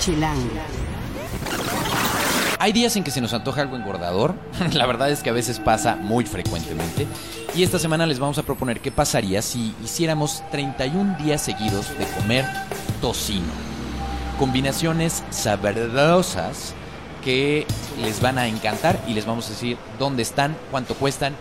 Chilango. Hay días en que se nos antoja algo engordador, la verdad es que a veces pasa muy frecuentemente, y esta semana les vamos a proponer qué pasaría si hiciéramos 31 días seguidos de comer tocino. Combinaciones sabrosas que les van a encantar y les vamos a decir dónde están, cuánto cuestan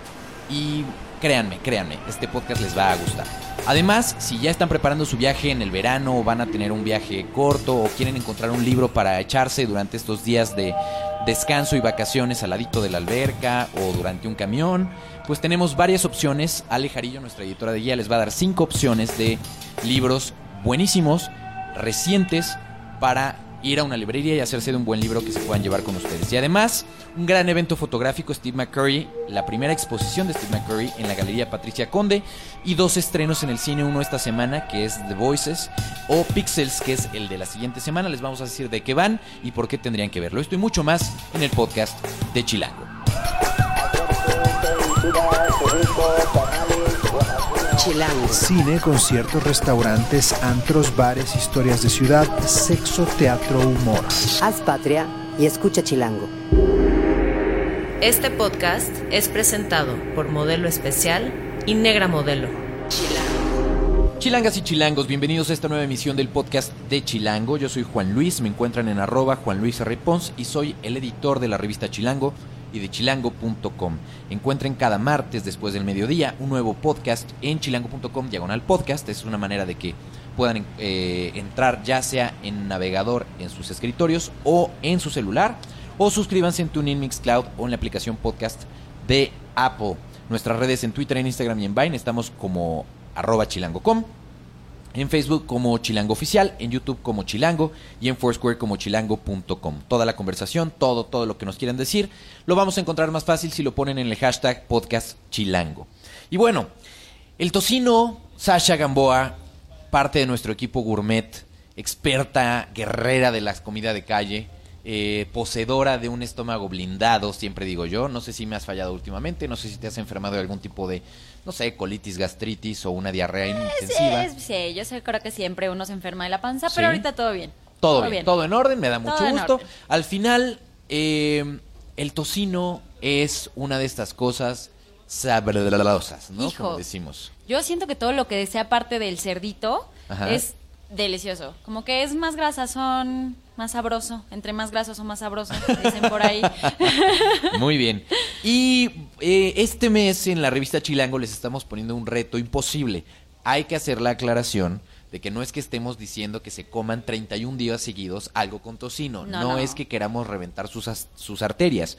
y créanme, créanme, este podcast les va a gustar. Además, si ya están preparando su viaje en el verano o van a tener un viaje corto o quieren encontrar un libro para echarse durante estos días de descanso y vacaciones al ladito de la alberca o durante un camión, pues tenemos varias opciones. Ale Jarillo, nuestra editora de guía, les va a dar cinco opciones de libros buenísimos, recientes, para ir a una librería y hacerse de un buen libro que se puedan llevar con ustedes. Y además, un gran evento fotográfico, Steve McCurry, la primera exposición de Steve McCurry en la Galería Patricia Conde, y dos estrenos en el cine, uno esta semana, que es The Voices, o Pixels, que es el de la siguiente semana. Les vamos a decir de qué van y por qué tendrían que verlo. Esto y mucho más en el podcast de Chilango. Chilango. Cine, conciertos, restaurantes, antros, bares, historias de ciudad, sexo, teatro, humor. Haz patria y escucha Chilango. Este podcast es presentado por Modelo Especial y Negra Modelo. Chilangas y chilangos, bienvenidos a esta nueva emisión del podcast de Chilango. Yo soy Juan Luis, me encuentran en arroba Juan Luis R. Pons y soy el editor de la revista Chilango y de chilango.com. Encuentren cada martes después del mediodía un nuevo podcast en chilango.com diagonal podcast. Es una manera de que puedan eh, entrar ya sea en navegador en sus escritorios o en su celular o suscríbanse en TuneIn Mixcloud o en la aplicación podcast de Apple. Nuestras redes en Twitter, en Instagram y en Vine estamos como arroba chilango.com. En Facebook como Chilango Oficial, en YouTube como Chilango y en Foursquare como chilango.com. Toda la conversación, todo, todo lo que nos quieran decir, lo vamos a encontrar más fácil si lo ponen en el hashtag podcast Chilango. Y bueno, el tocino, Sasha Gamboa, parte de nuestro equipo gourmet, experta, guerrera de la comida de calle, eh, poseedora de un estómago blindado, siempre digo yo. No sé si me has fallado últimamente, no sé si te has enfermado de algún tipo de, no sé, colitis, gastritis o una diarrea intensiva. Sí, sí, yo sé, creo que siempre uno se enferma de la panza, Sí. pero ahorita todo bien. Todo, bien, todo en orden, me da mucho Todo gusto. Al final, eh, el tocino es una de estas cosas sabrosas, ¿no? Hijo. Como decimos. Yo siento que todo lo que sea parte del cerdito Ajá. es delicioso. Como que es más grasazón, más sabroso. Entre más grasoso, más sabroso, dicen por ahí. Muy bien. Y eh, este mes en la revista Chilango les estamos poniendo un reto imposible. Hay que hacer la aclaración de que no es que estemos diciendo que se coman 31 días seguidos algo con tocino. No, No, no. es que queramos reventar sus, sus arterias.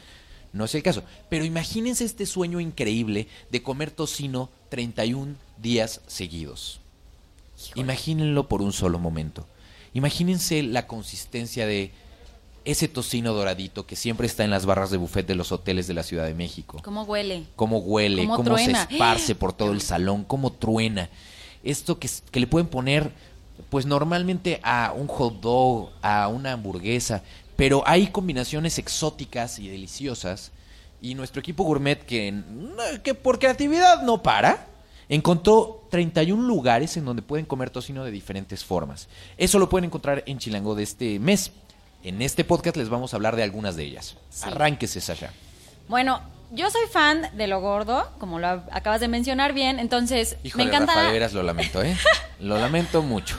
No es el caso. Pero imagínense este sueño increíble de comer tocino 31 días seguidos. Imagínenlo por un solo momento. Imagínense la consistencia de ese tocino doradito que siempre está en las barras de buffet de los hoteles de la Ciudad de México. ¿Cómo huele? Cómo huele, Cómo cómo, se esparce por todo el salón, cómo truena. Esto que, que le pueden poner, pues normalmente a un hot dog, a una hamburguesa, pero hay combinaciones exóticas y deliciosas. Y nuestro equipo gourmet, que, que por creatividad no para, encontró 31 lugares en donde pueden comer tocino de diferentes formas. Eso lo pueden encontrar en Chilango de este mes. En este podcast les vamos a hablar de algunas de ellas. Arránquese, Sasha. Bueno, yo soy fan de lo gordo, como lo acabas de mencionar bien, entonces Híjole, me encanta... Rafa, de veras lo lamento, ¿eh? Lo lamento mucho.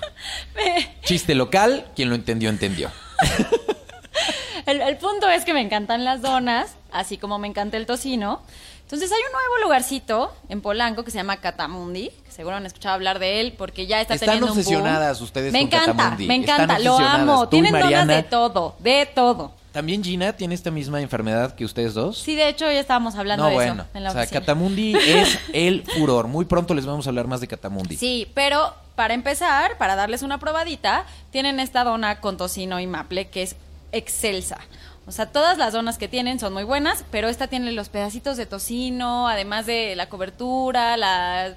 Chiste local, quien lo entendió, entendió. El, el punto es que me encantan las donas, así como me encanta el tocino. Entonces hay un nuevo lugarcito en Polanco que se llama Catamundi, que seguro han escuchado hablar de él porque ya está Están teniendo un boom. obsesionadas ustedes Me con encanta, Catamundi. me Están encanta, lo obsesionadas. amo. Tú y Tienen donas Mariana. de todo, de todo. ¿También Gina tiene esta misma enfermedad que ustedes dos? Sí, de hecho ya estábamos hablando no, de bueno. eso en la o sea, oficina. Catamundi es el furor. Muy pronto les vamos a hablar más de Catamundi. Sí, pero para empezar, para darles una probadita, tienen esta dona con tocino y maple que es excelsa. O sea, todas las donas que tienen son muy buenas, pero esta tiene los pedacitos de tocino, además de la cobertura, la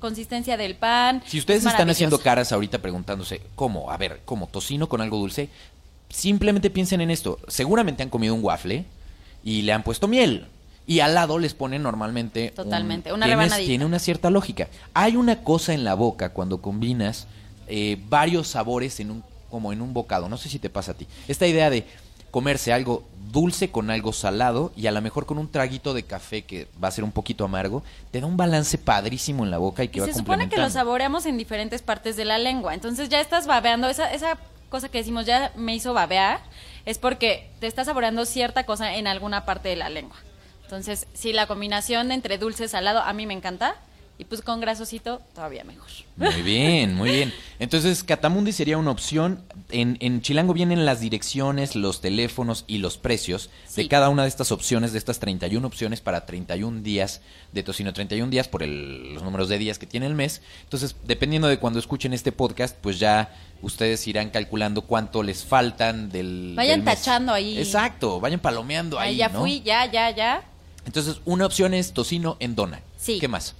consistencia del pan. Si ustedes Es están haciendo caras ahorita preguntándose, ¿cómo? A ver, ¿cómo? ¿Tocino con algo dulce? Simplemente piensen en esto. Seguramente han comido un waffle y le han puesto miel. Y al lado les ponen normalmente. un- Totalmente, una tienes- rebanadita. Tiene una cierta lógica. Hay una cosa en la boca cuando combinas eh, varios sabores en un como en un bocado. No sé si te pasa a ti. Esta idea de comerse algo dulce con algo salado y a lo mejor con un traguito de café que va a ser un poquito amargo, te da un balance padrísimo en la boca y que Y va se supone que lo saboreamos en diferentes partes de la lengua. Entonces ya estás babeando, esa, esa cosa que decimos ya me hizo babear, es porque te estás saboreando cierta cosa en alguna parte de la lengua. Entonces, sí, la combinación entre dulce y salado a mí me encanta. Y pues con grasosito, todavía mejor. Muy bien, muy bien. Entonces, Catamundi sería una opción. En, en Chilango vienen las direcciones, los teléfonos y los precios de cada una de estas opciones, de estas 31 opciones para 31 días de tocino. 31 días por el- los números de días que tiene el mes. Entonces, dependiendo de cuando escuchen este podcast, pues ya ustedes irán calculando cuánto les faltan del. Vayan del mes. tachando ahí. Exacto, vayan palomeando ahí. Ahí ya ¿no? fui, ya, ya, ya. Entonces, una opción es tocino en dona. Sí. ¿Qué más?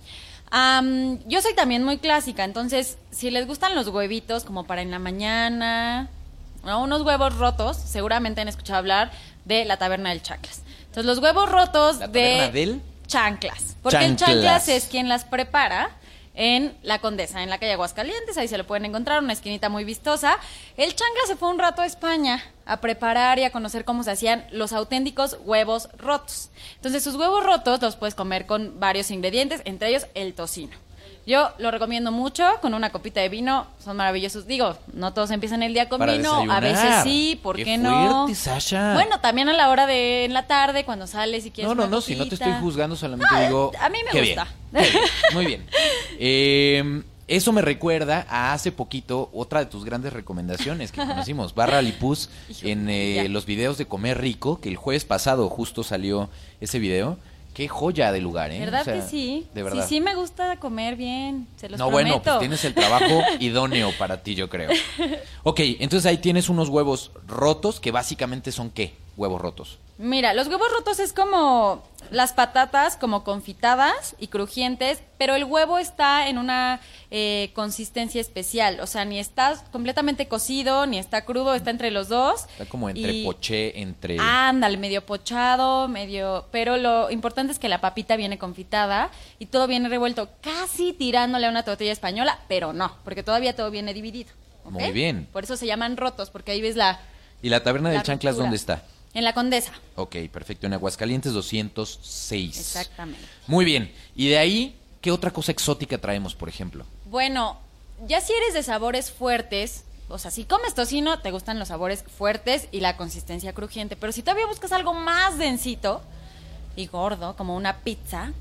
Am, yo soy también muy clásica, entonces si les gustan los huevitos como para en la mañana, ¿no? unos huevos rotos, seguramente han escuchado hablar de la taberna del chanclas. Entonces los huevos rotos ¿La de taberna del? chanclas, porque el chanclas es quien las prepara en la Condesa, en la calle Aguascalientes, ahí se lo pueden encontrar, una esquinita muy vistosa. El chanclas se fue un rato a España a preparar y a conocer cómo se hacían los auténticos huevos rotos. Entonces sus huevos rotos los puedes comer con varios ingredientes, entre ellos el tocino. Yo lo recomiendo mucho con una copita de vino, son maravillosos. Digo, no todos empiezan el día con Para vino, a veces sí, ¿por Qué qué, no? fuerte, Sasha. Bueno, también a la hora de en la tarde cuando sales y quieres No, no, una no, si no te estoy juzgando, solamente No, digo. a mí me qué gusta. bien, qué bien, muy bien. Eh, eso me recuerda a hace poquito otra de tus grandes recomendaciones que conocimos, Barra Lipus, en eh, los videos de Comer Rico, que el jueves pasado justo salió ese video. Qué joya de lugar, ¿eh? ¿Verdad O sea, que sí? De verdad. Sí, sí me gusta comer bien, se los no, bueno, pues tienes el trabajo idóneo para ti, yo creo. Ok, entonces ahí tienes unos huevos rotos, que básicamente son ¿qué? Huevos rotos. Mira, los huevos rotos es como las patatas como confitadas y crujientes, pero el huevo está en una eh, consistencia especial, o sea, ni está completamente cocido, ni está crudo, está entre los dos. Está como entre Y- poché, entre... Ándale, medio pochado, medio... Pero lo importante es que la papita viene confitada y todo viene revuelto, casi tirándole a una tortilla española, pero no, porque todavía todo viene dividido. Muy bien. Por eso se llaman rotos, porque ahí ves la... ¿Y la taberna del la Chanclas ruptura. dónde está? En la Condesa. Ok, perfecto. En Aguascalientes 206. Exactamente. Muy bien. Y de ahí, ¿qué otra cosa exótica traemos, por ejemplo? Bueno, ya si eres de sabores fuertes, o sea, si comes tocino, te gustan los sabores fuertes y la consistencia crujiente. Pero si todavía buscas algo más densito y gordo, como una pizza,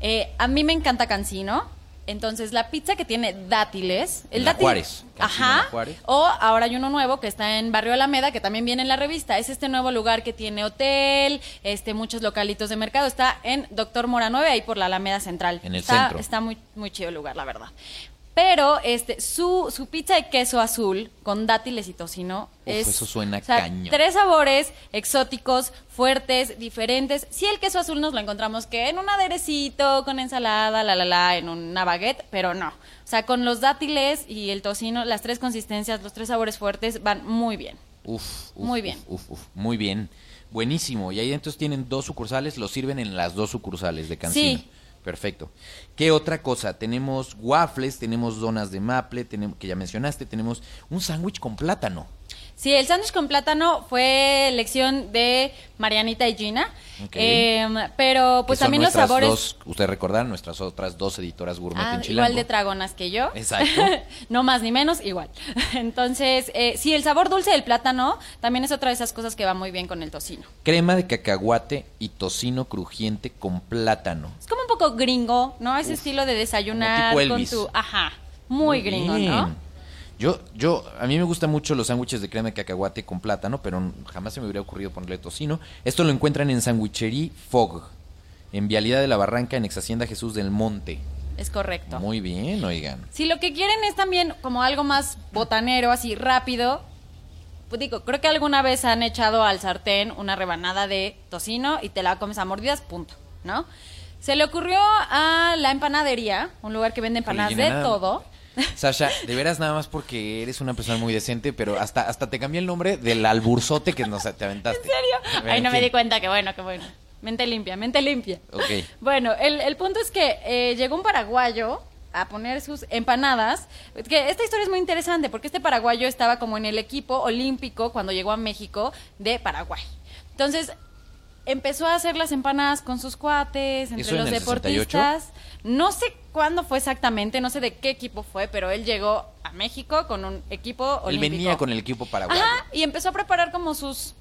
eh, a mí me encanta cancino. Entonces, la pizza que tiene dátiles. En la dátil- Juárez, en Ajá. Juárez. O ahora hay uno nuevo que está en Barrio Alameda, que también viene en la revista. Es este nuevo lugar que tiene hotel, este muchos localitos de mercado. Está en Doctor Mora 9, ahí por la Alameda Central. En el está, centro. Está muy, muy chido el lugar, la verdad. Pero este su, su pizza de queso azul con dátiles y tocino Uf, es. eso suena o sea. Tres sabores exóticos, fuertes, diferentes. Sí, el queso azul nos lo encontramos que en un aderecito, con ensalada, la la la, en una baguette, pero no. O sea, con los dátiles y el tocino, las tres consistencias, los tres sabores fuertes van muy bien. Uf, uf, Muy bien. Uf, uf, muy bien. Buenísimo. Y ahí entonces tienen dos sucursales, los sirven en las dos sucursales de Cancino. Sí. Perfecto. ¿Qué otra cosa? Tenemos waffles, tenemos donas de maple, tenemos, que ya mencionaste, tenemos un sándwich con plátano. Sí, el sándwich con plátano fue elección de Marianita y Gina. Em, pero pues también los sabores. Dos, ustedes recordarán, nuestras otras dos editoras gourmet Ah, en Chilango. igual de tragonas que yo. Exacto. no más ni menos, igual. Entonces, eh, sí, el sabor dulce del plátano también es otra de esas cosas que va muy bien con el tocino. Crema de cacahuate y tocino crujiente con plátano. Es como un poco gringo, ¿no? Ese estilo de desayunar como tipo con tu... Ajá, muy, gringo, bien. ¿no? Yo, yo, a mí me gustan mucho los sándwiches de crema de cacahuate con plátano, pero jamás se me hubiera ocurrido ponerle tocino. Esto lo encuentran en Sandwichería Fog, en Vialidad de la Barranca, en Ex Hacienda Jesús del Monte. Es correcto. Muy bien, oigan. Si lo que quieren es también como algo más botanero, así rápido, pues digo, creo que alguna vez han echado al sartén una rebanada de tocino y te la comes a mordidas, punto, ¿no? Se le ocurrió a la empanadería, un lugar que vende empanadas de nada- todo. Sasha, de veras nada más porque eres una persona muy decente, pero hasta, hasta te cambié el nombre del alburzote que nos te aventaste. ¿En serio? Bueno, Ay, no en me di cuenta, que bueno, que bueno. Mente limpia, mente limpia. Ok. Bueno, el, el punto es que eh, llegó un paraguayo a poner sus empanadas. Que esta historia es muy interesante porque este paraguayo estaba como en el equipo olímpico cuando llegó a México de Paraguay. Entonces empezó a hacer las empanadas con sus cuates, entre ¿Eso en los deportistas. No sé cuándo fue exactamente, no sé de qué equipo fue, pero él llegó a México con un equipo olímpico. Él venía con el equipo paraguayo. Ajá, y empezó a preparar como sus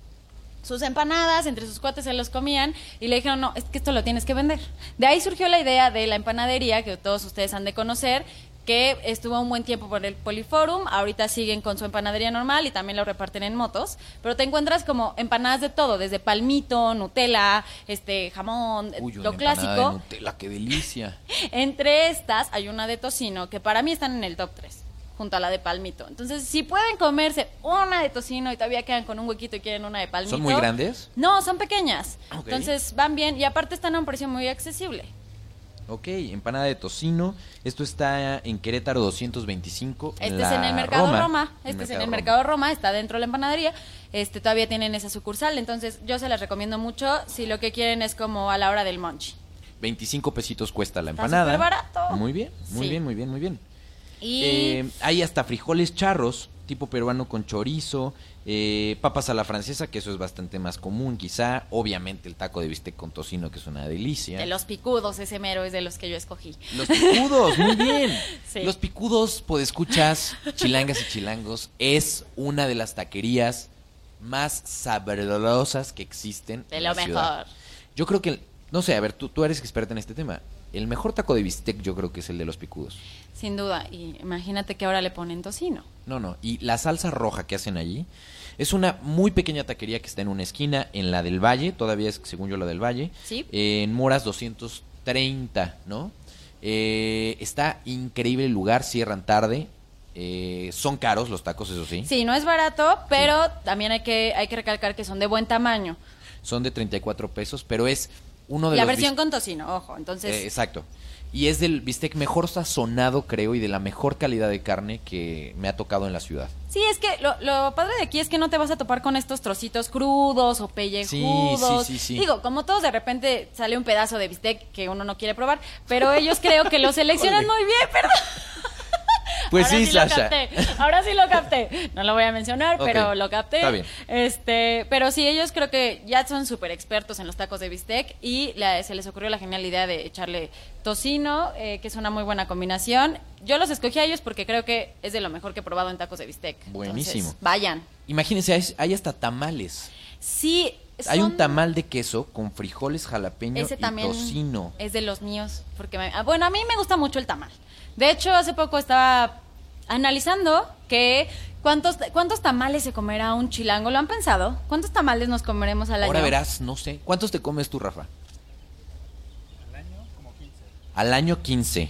sus empanadas, entre sus cuates se los comían y le dijeron, no, es que esto lo tienes que vender. De ahí surgió la idea de la empanadería, que todos ustedes han de conocer, que estuvo un buen tiempo por el Poliforum, ahorita siguen con su empanadería normal y también lo reparten en motos, pero te encuentras como empanadas de todo, desde palmito, Nutella, este jamón, Uy, lo clásico. de Nutella, qué delicia. Entre estas hay una de tocino que para mí están en el top 3 junto a la de palmito. Entonces, si pueden comerse una de tocino y todavía quedan con un huequito y quieren una de palmito. ¿Son muy grandes? No, son pequeñas. Entonces, van bien y aparte están a un precio muy accesible. Ok, empanada de tocino. Esto está en Querétaro 225. Este es la en el Mercado Roma. Roma. Este es en el Mercado Roma, está dentro de la empanadería. Este todavía tienen esa sucursal, entonces yo se las recomiendo mucho si lo que quieren es como a la hora del munch. 25 pesitos cuesta la Está empanada. súper barato. Muy bien, muy Sí. bien, muy bien, muy bien. Y Eh, hay hasta frijoles charros, tipo peruano con chorizo, eh, papas a la francesa, que eso es bastante más común quizá. Obviamente el taco de bistec con tocino, que es una delicia. de los picudos, ese mero es de los que yo escogí. Los picudos, muy bien. Sí. Los picudos, escuchas, chilangas y chilangos, es una de las taquerías más sabrosas que existen. De en lo la ciudad. mejor. Yo creo que, no sé, a ver, tú, tú eres experta en este tema. El mejor taco de bistec yo creo que es el de los picudos. Sin duda. Y imagínate que ahora le ponen tocino. No, no. Y la salsa roja que hacen allí es una muy pequeña taquería que está en una esquina, en la del Valle, todavía es según yo la del Valle. Sí. eh, en Moras 230, ¿no? Eh, está increíble el lugar, cierran tarde. eh, son caros los tacos, eso sí. Sí, no es barato, pero también hay que, hay que recalcar que son de buen tamaño. Son de 34 pesos, pero es uno de La los versión con tocino, ojo. Entonces, Eh, exacto. Y es del bistec mejor sazonado, creo, y de la mejor calidad de carne que me ha tocado en la ciudad. Sí, es que lo, lo padre de aquí es que no te vas a topar con estos trocitos crudos o pellejudos. Sí, sí, sí. Digo, como todos de repente sale un pedazo de bistec que uno no quiere probar, pero ellos creo que lo seleccionan muy bien, perdón. Pues Ahora sí, lo Sasha. capté, Ahora sí lo capté. No lo voy a mencionar, pero lo capté. está bien. Este, pero sí, ellos creo que ya son súper expertos en los tacos de bistec y la- se les ocurrió la genial idea de echarle tocino, eh, que es una muy buena combinación. Yo los escogí a ellos porque creo que es de lo mejor que he probado en tacos de bistec. Buenísimo. Entonces, vayan. Imagínense, hay, hay hasta tamales. Sí. Hay un son- tamal de queso con frijoles jalapeño Ese y también tocino. es de los míos. Porque me- ah, bueno, a mí me gusta mucho el tamal. De hecho, hace poco estaba analizando que cuántos, cuántos tamales se comerá un chilango. ¿Lo han pensado? ¿Cuántos tamales nos comeremos al año? Ahora verás, no sé. ¿Cuántos te comes tú, Rafa? Al año 15.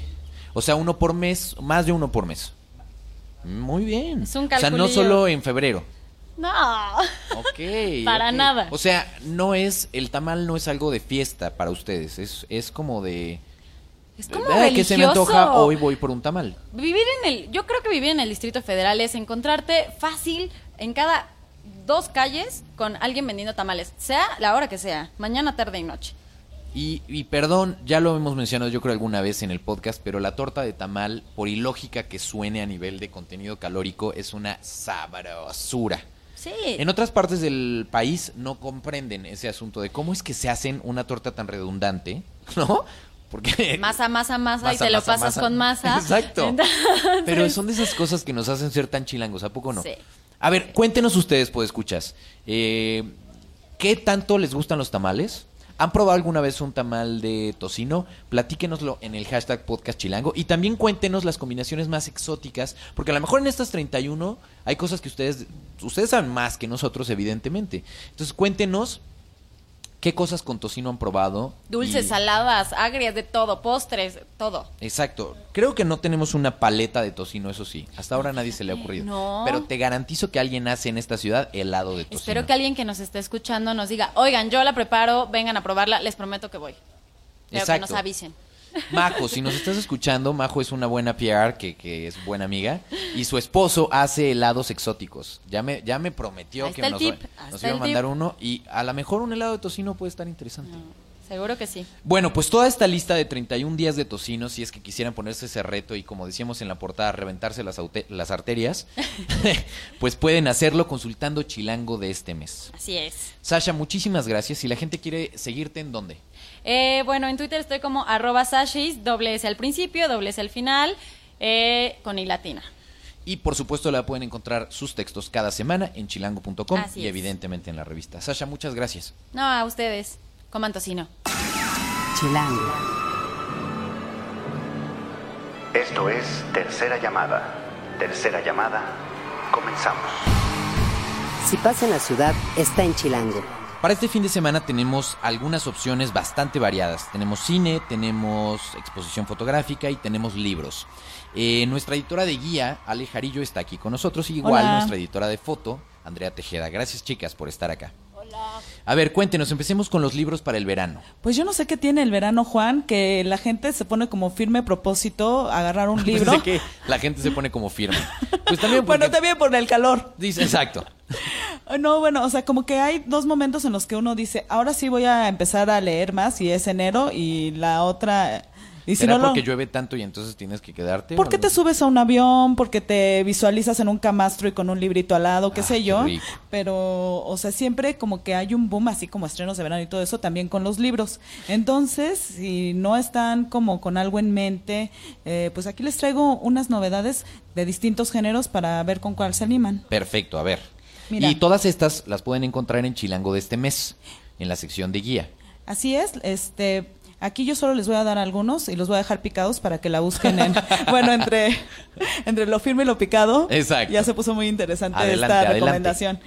O sea, uno por mes, más de uno por mes. Muy bien. Es un o sea, no solo en febrero. No. Ok. Para nada. O sea, no es, el tamal no es algo de fiesta para ustedes. Es, es como de... Es como "Ah, que se me antoja, hoy voy por un tamal. Vivir en el, yo creo que vivir en el Distrito Federal es encontrarte fácil en cada dos calles con alguien vendiendo tamales, sea la hora que sea, mañana, tarde y noche. Y, y perdón, ya lo hemos mencionado yo creo alguna vez en el podcast, pero la torta de tamal, por ilógica que suene a nivel de contenido calórico, es una sabrosura. Sí. En otras partes del país no comprenden ese asunto de cómo es que se hacen una torta tan redundante, ¿no? Porque Masa, masa, masa, y Masa, te lo pasas masa. con masa. Exacto. Entonces- Pero son de esas cosas que nos hacen ser tan chilangos, ¿a poco no? Sí. A ver, cuéntenos ustedes, pues escuchas. Eh, ¿Qué tanto les gustan los tamales? ¿Han probado alguna vez un tamal de tocino? Platíquenoslo en el hashtag podcast chilango. Y también cuéntenos las combinaciones más exóticas. Porque a lo mejor en estas 31 hay cosas que ustedes, ustedes saben más que nosotros, evidentemente. Entonces cuéntenos qué cosas con tocino han probado. Dulces, y- saladas, agrias, de todo, postres, todo. Exacto. Creo que no tenemos una paleta de tocino, eso sí. Hasta ahora nadie se le ha ocurrido. No. Pero te garantizo que alguien hace en esta ciudad helado de tocino. Espero que alguien que nos esté escuchando nos diga, oigan, yo la preparo, vengan a probarla, les prometo que voy. Pero Exacto. que nos avisen. Majo, si nos estás escuchando, Majo es una buena PR, que, que es buena amiga, y su esposo hace helados exóticos. Ya me, ya me prometió Ahí que nos, nos iba a mandar tip. uno, y a lo mejor un helado de tocino puede estar interesante. Seguro que sí. Bueno, pues toda esta lista de 31 días de tocino, si es que quisieran ponerse ese reto y como decíamos en la portada, reventarse las, las arterias, pues pueden hacerlo consultando Chilango de este mes. Así es. Sasha, muchísimas gracias. Si la gente quiere seguirte, ¿en dónde? Eh, bueno, en Twitter estoy como arroba sashis, doble S al principio, doble S al final, eh, con i latina. Y por supuesto la pueden encontrar sus textos cada semana en chilango.com y es. evidentemente en la revista. Sasha, muchas gracias. No, a ustedes. Coman tocino. Chilango. Esto es Tercera Llamada. Tercera Llamada. Comenzamos. Si pasa en la ciudad, está en Chilango. Para este fin de semana tenemos algunas opciones bastante variadas. Tenemos cine, tenemos exposición fotográfica y tenemos libros. Eh, nuestra editora de guía, Ale Jarillo, está aquí con nosotros. Y igual Hola. nuestra editora de foto, Andrea Tejeda. Gracias chicas por estar acá. Hola. A ver, cuéntenos, empecemos con los libros para el verano. Pues yo no sé qué tiene el verano, Juan, que la gente se pone como firme propósito a agarrar un libro. Pensé que la gente se pone como firme. Pues también porque... bueno, también por el calor. Dice, exacto. No, bueno, o sea, como que hay dos momentos en los que uno dice, ahora sí voy a empezar a leer más y es enero y la otra... Si ¿Será no lo- porque llueve tanto y entonces tienes que quedarte? ¿Por qué te subes a un avión? Porque te visualizas en un camastro y con un librito al lado, qué Ah, sé yo. Pero, o sea, siempre como que hay un boom, así como estrenos de verano y todo eso, también con los libros. Entonces, si no están como con algo en mente, eh, pues aquí les traigo unas novedades de distintos géneros para ver con cuál se animan. Perfecto, a ver. Mira. Y todas estas las pueden encontrar en Chilango de este mes, en la sección de guía. Así es, este, aquí yo solo les voy a dar algunos y los voy a dejar picados para que la busquen en, bueno, entre, entre lo firme y lo picado. Exacto. Ya se puso muy interesante Adelante, esta adelante. recomendación.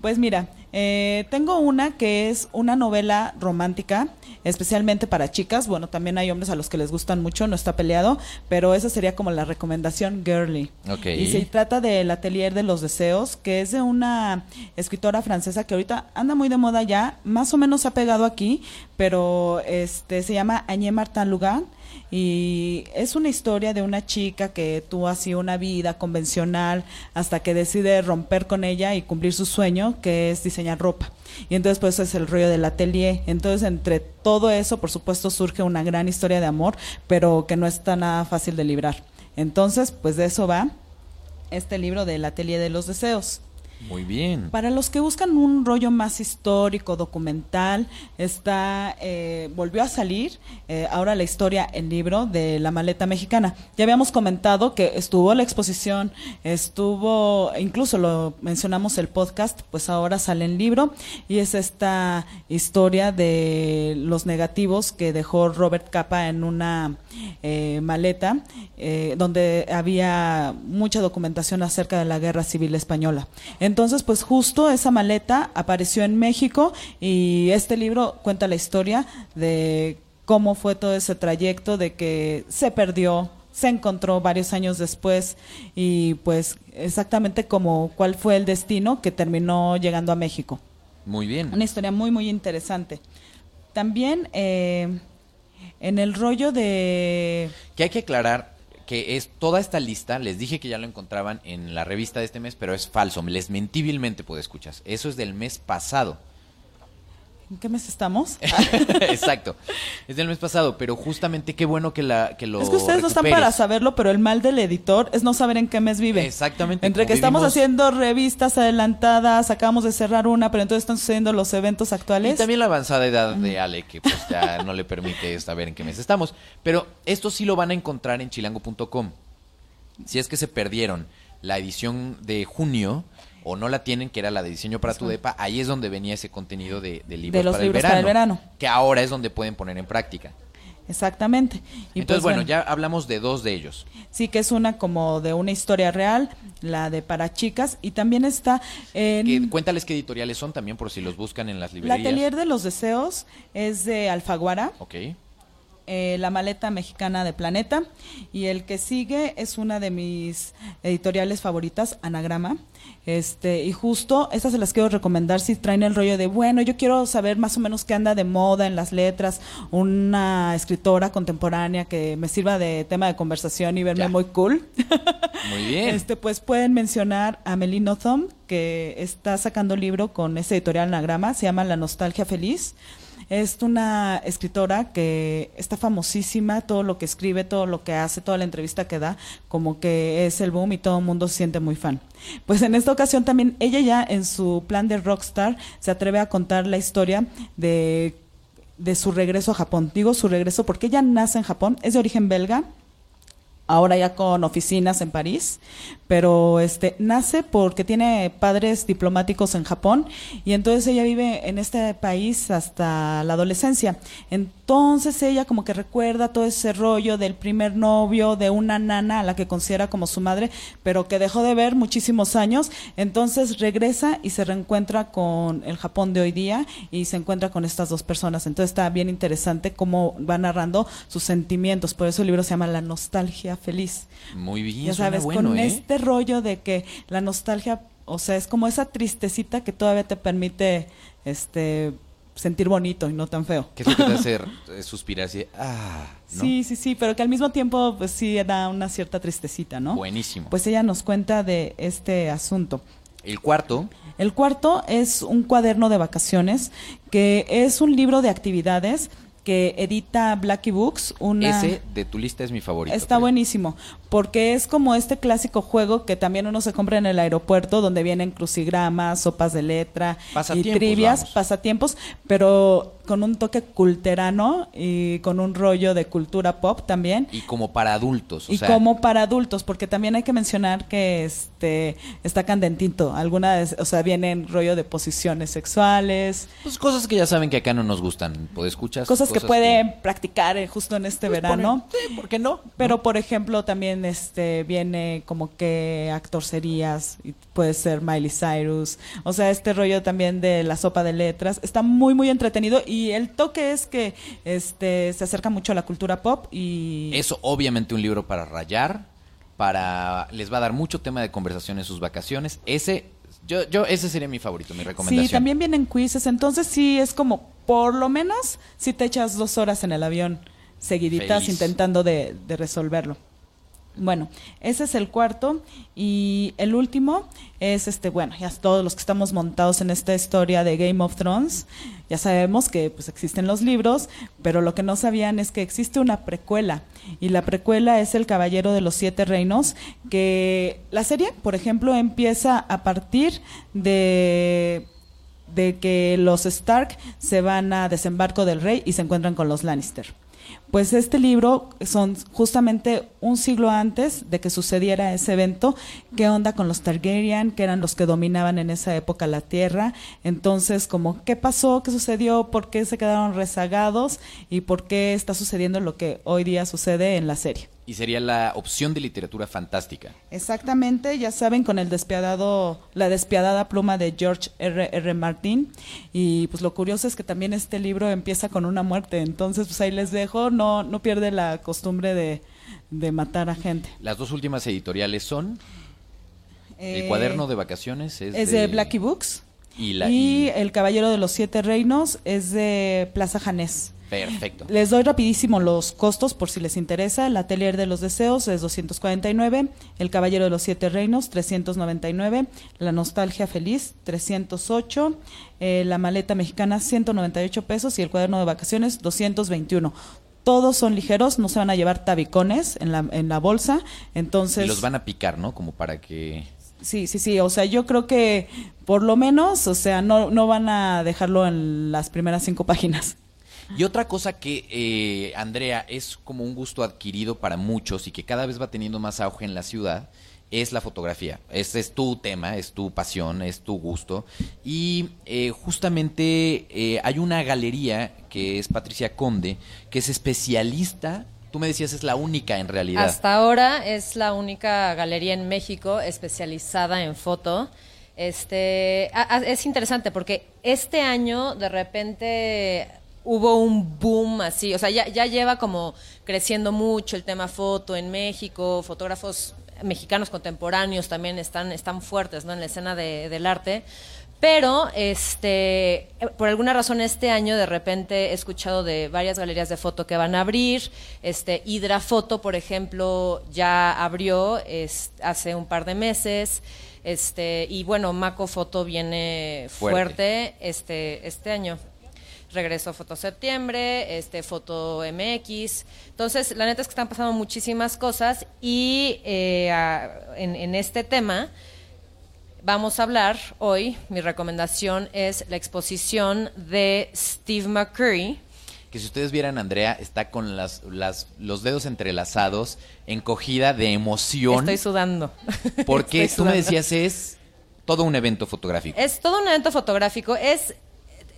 Pues mira, eh, tengo una que es una novela romántica, especialmente para chicas. Bueno, también hay hombres a los que les gustan mucho, no está peleado, pero esa sería como la recomendación girly. Ok. Y se trata del Atelier de los Deseos, que es de una escritora francesa que ahorita anda muy de moda ya, más o menos ha pegado aquí, pero este se llama Agnès Martin Lugan y es una historia de una chica que tuvo así una vida convencional hasta que decide romper con ella y cumplir su sueño, que es diseñar ropa. Y entonces pues es el rollo del atelier. Entonces entre todo eso, por supuesto, surge una gran historia de amor, pero que no está nada fácil de librar. Entonces, pues de eso va este libro del Atelier de los Deseos. Muy bien. Para los que buscan un rollo más histórico, documental, está eh, volvió a salir eh, ahora la historia en libro de la maleta mexicana. Ya habíamos comentado que estuvo la exposición, estuvo, incluso lo mencionamos el podcast, pues ahora sale en libro y es esta historia de los negativos que dejó Robert Capa en una eh, maleta eh, donde había mucha documentación acerca de la guerra civil española. Entonces, pues justo esa maleta apareció en México y este libro cuenta la historia de cómo fue todo ese trayecto, de que se perdió, se encontró varios años después y pues exactamente como cuál fue el destino que terminó llegando a México. Muy bien. Una historia muy, muy interesante. También eh, en el rollo de... Que hay que aclarar que es toda esta lista, les dije que ya lo encontraban en la revista de este mes, pero es falso, les mentí vilmente, pues escuchas. Eso es del mes pasado. ¿En qué mes estamos? Exacto. Es del mes pasado, pero justamente qué bueno que la que lo Es que ustedes no están para saberlo, pero el mal del editor es no saber en qué mes vive. Exactamente, Entre que estamos haciendo revistas adelantadas, acabamos de cerrar una, pero entonces están sucediendo los eventos Y actuales. también la avanzada edad de Ale, que pues ya no le permite saber en qué mes estamos. Pero esto sí lo van a encontrar en chilango.com. Si es que se perdieron la edición de junio o no la tienen, que era la de diseño para tu depa, ahí es donde venía ese contenido de, de libros, los para, libros el para verano, el verano. Que ahora es donde pueden poner en práctica. Exactamente. Y Entonces, pues, bueno, ya hablamos de dos de ellos. Sí, que es una como de una historia real, la de para chicas, y también está en... Que, cuéntales qué editoriales son también, por si los buscan en las La librerías. Atelier de los Deseos es de Alfaguara. Ok. Eh, La maleta mexicana de Planeta y el que sigue es una de mis editoriales favoritas, Anagrama. Este, y justo estas se las quiero recomendar si traen el rollo de, bueno, yo quiero saber más o menos qué anda de moda en las letras, una escritora contemporánea que me sirva de tema de conversación y verme Ya. muy cool. Muy bien. Este, pues pueden mencionar a Melino Thom, que está sacando libro con ese editorial Anagrama, se llama La Nostalgia Feliz. Es una escritora que está famosísima, todo lo que escribe, todo lo que hace, toda la entrevista que da, como que es el boom y todo el mundo se siente muy fan. Pues en esta ocasión también ella ya en su plan de rockstar se atreve a contar la historia de de su regreso a Japón. Digo su regreso porque ella nace en Japón, es de origen belga, ahora ya con oficinas en París, pero este nace porque tiene padres diplomáticos en Japón y entonces ella vive en este país hasta la adolescencia. Entonces ella como que recuerda todo ese rollo del primer novio de una nana a la que considera como su madre, pero que dejó de ver muchísimos años, entonces regresa y se reencuentra con el Japón de hoy día y se encuentra con estas dos personas. Entonces está bien interesante cómo va narrando sus sentimientos, por eso el libro se llama La nostalgia feliz. Muy bien, Ya suena sabes, bueno, con ¿eh? este rollo de que la nostalgia, o sea, es como esa tristecita que todavía te permite este sentir bonito y no tan feo. ¿Qué es lo que te hace eh, suspirar así? Ah, ¿no? Sí, sí, sí, pero que al mismo tiempo pues sí da una cierta tristecita, ¿no? Buenísimo. Pues ella nos cuenta de este asunto. El cuarto, El cuarto es un cuaderno de vacaciones que es un libro de actividades que edita Blackie Books, una ese de tu lista es mi favorito. Está creo. buenísimo, porque es como este clásico juego que también uno se compra en el aeropuerto, donde vienen crucigramas, sopas de letra y trivias, vamos. pasatiempos, pero con un toque culterano y con un rollo de cultura pop también. Y como para adultos, o y sea, como para adultos, porque también hay que mencionar que este está candentito. Algunas, o sea, vienen rollo de posiciones sexuales, pues cosas que ya saben que acá no nos gustan. ¿Puedes escuchar? cosas que pueden practicar eh, justo en este verano. Sí, ¿por qué no? Pero por ejemplo también este viene como que actor serías y puede ser Miley Cyrus, o sea este rollo también de la sopa de letras está muy muy entretenido y el toque es que este se acerca mucho a la cultura pop y Eso, obviamente, un libro para rayar, para les va a dar mucho tema de conversación en sus vacaciones. Ese, yo, yo, ese sería mi favorito, mi recomendación. sí también vienen quizzes, entonces sí es como por lo menos si te echas dos horas en el avión seguiditas Feliz. intentando de, de resolverlo. Bueno, ese es el cuarto y el último es este, bueno, ya todos los que estamos montados en esta historia de Game of Thrones, ya sabemos que pues existen los libros, pero lo que no sabían es que existe una precuela y la precuela es El Caballero de los Siete Reinos, que la serie, por ejemplo, empieza a partir de de que los Stark se van a desembarco del rey y se encuentran con los Lannister. Pues este libro son justamente un siglo antes de que sucediera ese evento. ¿Qué onda con los Targaryen, que eran los que dominaban en esa época la tierra? Entonces, como, ¿qué pasó? ¿Qué sucedió? ¿Por qué se quedaron rezagados? ¿Y por qué está sucediendo lo que hoy día sucede en la serie? Y sería la opción de literatura fantástica. Exactamente, ya saben, con el despiadado, la despiadada pluma de George R. R. Martin. Y pues lo curioso es que también este libro empieza con una muerte. Entonces, pues ahí les dejo, no, no pierde la costumbre de, de matar a gente. Las dos últimas editoriales son El Eh, cuaderno de vacaciones es, es de Blackie Books. Y, la, y y- El Caballero de los Siete Reinos es de Plaza Janés. Perfecto. Les doy rapidísimo los costos por si les interesa. El Atelier de los Deseos es 249, El Caballero de los Siete Reinos 399, La Nostalgia Feliz 308, eh, La Maleta Mexicana 198 pesos y el Cuaderno de Vacaciones 221. Todos son ligeros, no se van a llevar tabicones en la, en la bolsa, entonces... Y los van a picar, ¿no? Como para que... Sí, sí, sí, o sea, yo creo que por lo menos, o sea, no, no van a dejarlo en las primeras cinco páginas. Y otra cosa que, eh, Andrea, es como un gusto adquirido para muchos y que cada vez va teniendo más auge en la ciudad, es la fotografía. Ese es tu tema, es tu pasión, es tu gusto. Y eh, justamente eh, hay una galería que es Patricia Conde, que es especialista, tú me decías es la única en realidad. Hasta ahora es la única galería en México especializada en foto. Este, es interesante porque este año de repente hubo un boom así, o sea, ya, ya lleva como creciendo mucho el tema foto en México, fotógrafos mexicanos contemporáneos también están, están fuertes ¿no? en la escena de- del arte. Pero, este, eh, por alguna razón este año de repente he escuchado de varias galerías de foto que van a abrir. Este, Hydra Foto, por ejemplo, ya abrió es- hace un par de meses. Este, y bueno, Maco Foto viene Fuerte. fuerte, este, este año. Regresó Foto Septiembre, este Foto MX. Entonces, la neta es que están pasando muchísimas cosas y eh, a- en, en este tema vamos a hablar hoy, mi recomendación es la exposición de Steve McCurry. Que si ustedes vieran, Andrea está con las, las, los dedos entrelazados, encogida de emoción, Estoy sudando. porque Estoy tú me decías es todo un evento fotográfico. Es todo un evento fotográfico. Es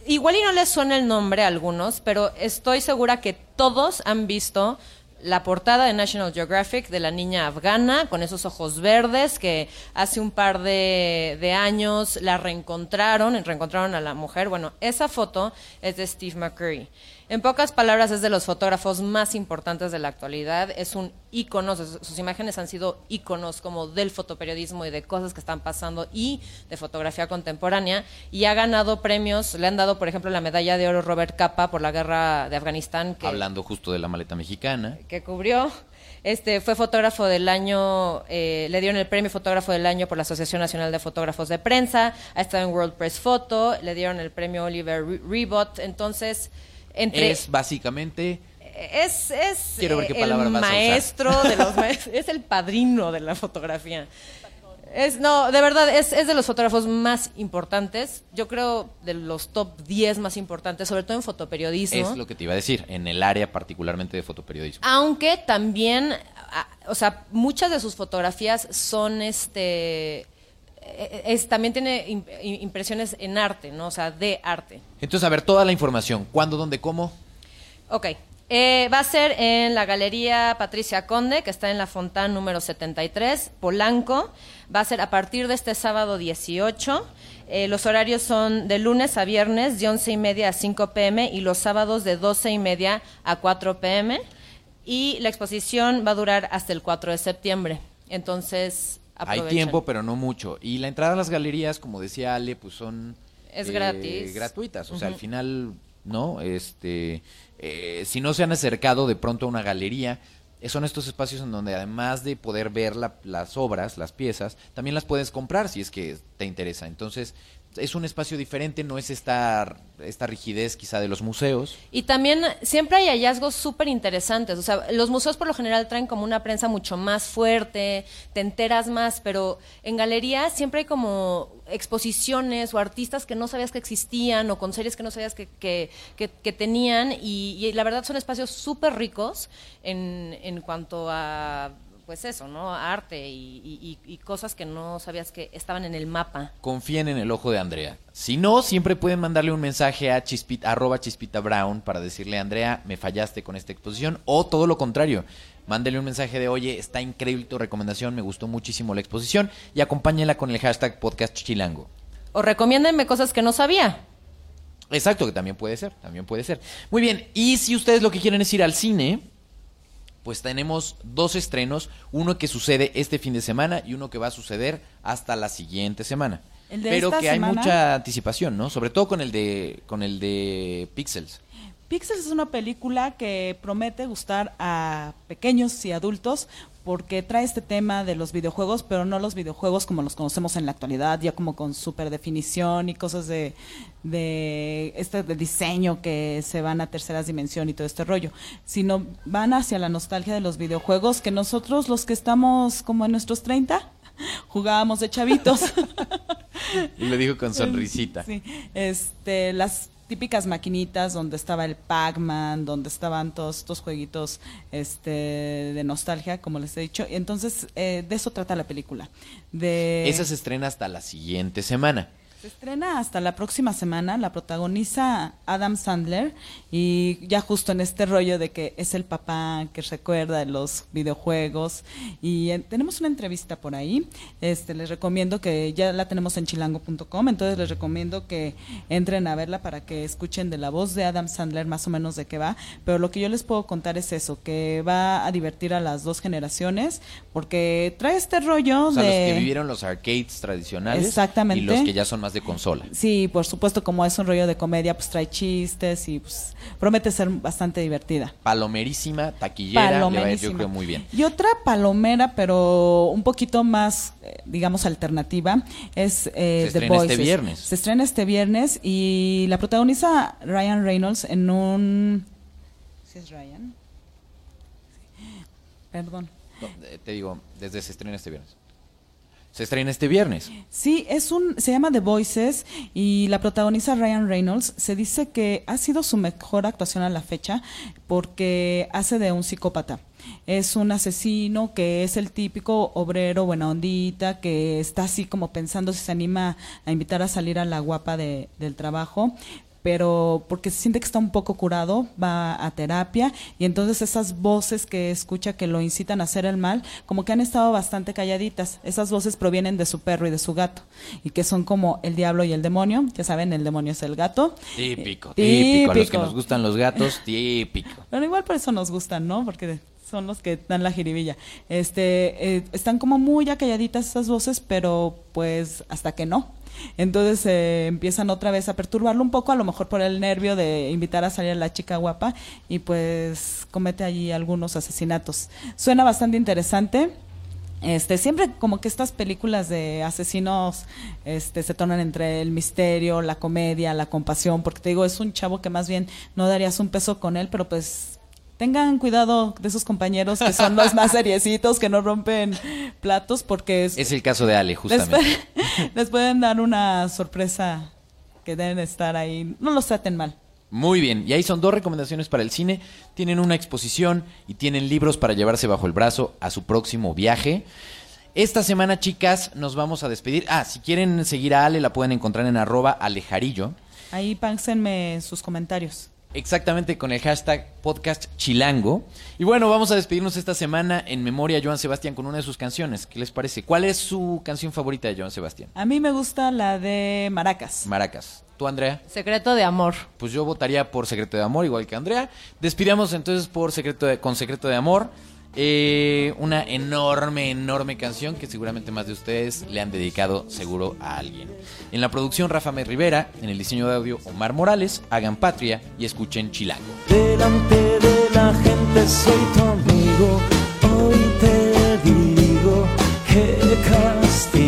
igual y no les suena el nombre a algunos, pero estoy segura que todos han visto la portada de National Geographic de la niña afgana con esos ojos verdes que hace un par de, de años la reencontraron, reencontraron a la mujer. Bueno, esa foto es de Steve McCurry. En pocas palabras, es de los fotógrafos más importantes de la actualidad. Es un ícono, sus, sus imágenes han sido íconos como del fotoperiodismo y de cosas que están pasando y de fotografía contemporánea. Y ha ganado premios, le han dado, por ejemplo, la medalla de oro Robert Capa por la guerra de Afganistán. Que, Hablando justo de la maleta mexicana. que cubrió. Este fue fotógrafo del año, eh, le dieron el premio fotógrafo del año por la Asociación Nacional de Fotógrafos de Prensa, ha estado en World Press Photo, le dieron el premio Oliver Re- Rebot, entonces entre Es básicamente es, es Quiero ver qué palabra el maestro de los es el padrino de la fotografía. Es, no, de verdad, es, es de los fotógrafos más importantes, yo creo de los top 10 más importantes, sobre todo en fotoperiodismo. es lo que te iba a decir, en el área particularmente de fotoperiodismo. Aunque también, o sea, muchas de sus fotografías son este. Eh, Es, también tiene im- impresiones en arte, ¿no? O sea, de arte. Entonces, a ver, toda la información, cuándo, dónde, cómo. Ok. Eh, va a ser en la Galería Patricia Conde, que está en la Fontán número 73, Polanco. Va a ser a partir de este sábado 18. Eh, los horarios son de lunes a viernes, de 11 y media a 5 pm, y los sábados de 12 y media a 4 pm. Y la exposición va a durar hasta el 4 de septiembre. Entonces, Hay tiempo, pero no mucho. Y la entrada a las galerías, como decía Ale, pues son Es gratis. gratuitas. O sea, al final, ¿no? Este, eh, si no se han acercado de pronto a una galería, eh, son estos espacios en donde además de poder ver la- las obras, las piezas, también las puedes comprar si es que te interesa. Entonces, es un espacio diferente, no es esta, esta rigidez quizá de los museos. Y también siempre hay hallazgos súper interesantes. O sea, los museos por lo general traen como una prensa mucho más fuerte, te enteras más, pero en galerías siempre hay como exposiciones o artistas que no sabías que existían o con series que no sabías que, que, que- tenían. Y, y la verdad son espacios súper ricos en, en cuanto a, pues eso, ¿no? Arte y, y- y- y cosas que no sabías que estaban en el mapa. confíen en el ojo de Andrea. Si no, siempre pueden mandarle un mensaje a chispita, arroba chispita brown para decirle, Andrea, me fallaste con esta exposición. O todo lo contrario, mándele un mensaje de, oye, está increíble tu recomendación, me gustó muchísimo la exposición. Y acompáñela con el hashtag podcast chilango. O recomiéndenme cosas que no sabía. Exacto, que también puede ser, también puede ser. Muy bien, y si ustedes lo que quieren es ir al cine, pues tenemos dos estrenos, uno que sucede este fin de semana y uno que va a suceder hasta la siguiente semana. El de Pero esta que hay mucha anticipación, ¿no? Sobre todo con el de con el de Pixels. Pixels es una película que promete gustar a pequeños y adultos porque trae este tema de los videojuegos, pero no los videojuegos como los conocemos en la actualidad, ya como con super definición y cosas de, de este de diseño que se van a terceras dimensión y todo este rollo, sino van hacia la nostalgia de los videojuegos que nosotros los que estamos como en nuestros 30 jugábamos de chavitos. Y lo dijo con sonrisita. Sí, este, las típicas maquinitas donde estaba el Pac-Man, donde estaban todos estos jueguitos este, de nostalgia, como les he dicho. Entonces, eh, de eso trata la película. De... Esa se estrena hasta la siguiente semana. Se estrena hasta la próxima semana, la protagoniza Adam Sandler y ya justo en este rollo de que es el papá que recuerda los videojuegos. Y eh, tenemos una entrevista por ahí, este les recomiendo que ya la tenemos en chilango.com, entonces les recomiendo que entren a verla para que escuchen de la voz de Adam Sandler más o menos de qué va, pero lo que yo les puedo contar es eso, que va a divertir a las dos generaciones porque trae este rollo O sea, de los que vivieron los arcades tradicionales Exactamente. y los que ya son más más de consola. Sí, por supuesto, como es un rollo de comedia, pues trae chistes y pues promete ser bastante divertida. Palomerísima, taquillera, le va a ir, yo Palomerísima. creo muy bien. Y otra palomera, pero un poquito más, eh, digamos, alternativa, es eh, Se The estrena este Voices. viernes. Se estrena este viernes y la protagoniza Ryan Reynolds en un... ¿Sí es Ryan? Perdón. No, eh, te digo, desde se estrena este viernes. Se estrena este viernes. Sí, es un, se llama The Voices y la protagoniza Ryan Reynolds. Se dice que ha sido su mejor actuación a la fecha porque hace de un psicópata. Es un asesino que es el típico obrero buena ondita que está así como pensando si se anima a invitar a salir a la guapa de- del trabajo pero porque se siente que está un poco curado, va a terapia y entonces esas voces que escucha que lo incitan a hacer el mal, como que han estado bastante calladitas. Esas voces provienen de su perro y de su gato y que son como el diablo y el demonio. Ya saben, el demonio es el gato. Típico, Eh, típico. A los que típico. nos gustan los gatos, típico. Pero igual por eso nos gustan, ¿no? Porque son los que dan la jiribilla. Este, eh, están como muy ya calladitas esas voces, pero pues hasta que no. Entonces eh, empiezan otra vez a perturbarlo un poco, a lo mejor por el nervio de invitar a salir a la chica guapa y pues comete allí algunos asesinatos. Suena bastante interesante. Este, siempre como que estas películas de asesinos este, se tornan entre el misterio, la comedia, la compasión, porque te digo, es un chavo que más bien no darías un peso con él, pero pues tengan cuidado de esos compañeros que son los más seriecitos, que no rompen platos, porque es- Es el caso de Ale, justamente. les pueden dar una sorpresa que deben estar ahí. No los traten mal. Muy bien, y ahí son dos recomendaciones para el cine. Tienen una exposición y tienen libros para llevarse bajo el brazo a su próximo viaje. Esta semana, chicas, nos vamos a despedir. Ah, si quieren seguir a Ale, la pueden encontrar en arroba alejarillo. Ahí pánsenme sus comentarios. Exactamente con el hashtag podcast chilango. Y bueno, vamos a despedirnos esta semana en memoria a Joan Sebastián con una de sus canciones. ¿Qué les parece? ¿Cuál es su canción favorita de Joan Sebastián? A mí me gusta la de Maracas. Maracas. ¿Tú, Andrea? Secreto de amor. Pues yo votaría por Secreto de Amor, igual que Andrea. Despidamos entonces por Secreto de- con Secreto de Amor. Eh, una enorme, enorme canción que seguramente más de ustedes le han dedicado seguro a alguien. En la producción Rafa Me Rivera, en el diseño de audio Omar Morales, hagan patria y escuchen Chilango. Delante de la gente soy tu amigo. Hoy te digo que castigo.